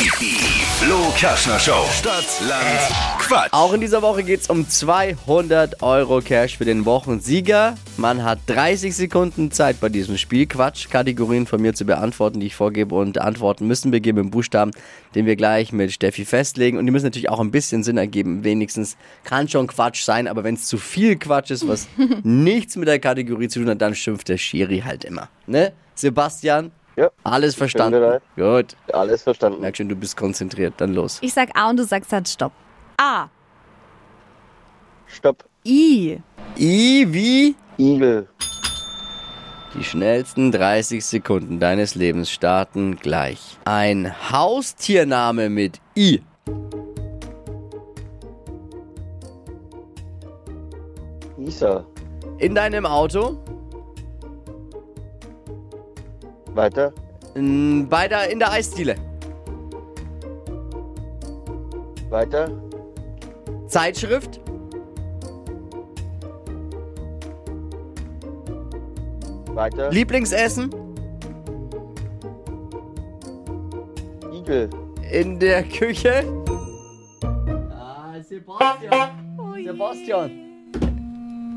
Die Flo Kaschner Show. Stadt, Land, Quatsch. Auch in dieser Woche geht es um 200 Euro Cash für den Wochensieger. Man hat 30 Sekunden Zeit bei diesem Spiel, Quatsch-Kategorien von mir zu beantworten, die ich vorgebe. Und Antworten müssen beginnen mit Buchstaben, den wir gleich mit Steffi festlegen. Und die müssen natürlich auch ein bisschen Sinn ergeben. Wenigstens kann schon Quatsch sein, aber wenn es zu viel Quatsch ist, was nichts mit der Kategorie zu tun hat, dann schimpft der Schiri halt immer. Ne? Sebastian, Ja, alles verstanden. Gut. alles verstanden. Merk schon, du bist konzentriert. Dann los. Ich sag A und du sagst dann Stopp. A. Stopp. I. I wie? Igel. Die schnellsten 30 Sekunden deines Lebens starten gleich. Ein Haustiername mit I. Isa. In deinem Auto. Weiter. n- Bei der, in der Eisdiele. Weiter. Zeitschrift. Weiter. Lieblingsessen. Igel. In der Küche. Ah, Sebastian. Sebastian.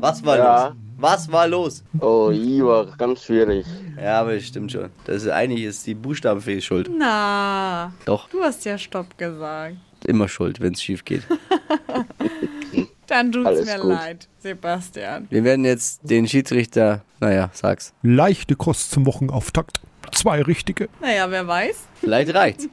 Was war Ja. los? Was war los? Oh, I war ganz schwierig. Ja, aber das stimmt schon. Das ist, eigentlich ist die Buchstabenfee schuld. Na, Doch, du hast ja Stopp gesagt. immer schuld, wenn es schief geht. Dann tut's Alles mir gut. leid, Sebastian. Wir werden jetzt den Schiedsrichter, naja, sag's. Leichte Kost zum Wochenauftakt. Zwei richtige. Naja, wer weiß. Vielleicht reicht's.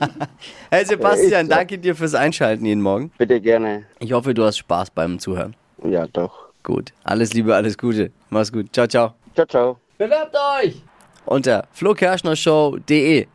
hey Sebastian, danke dir fürs Einschalten jeden Morgen. Bitte gerne. Ich hoffe, du hast Spaß beim Zuhören. Ja, doch. Gut. Alles Liebe, alles Gute. Mach's gut. Ciao, ciao. Ciao, ciao. Bewerbt euch unter flokerschnershow.de.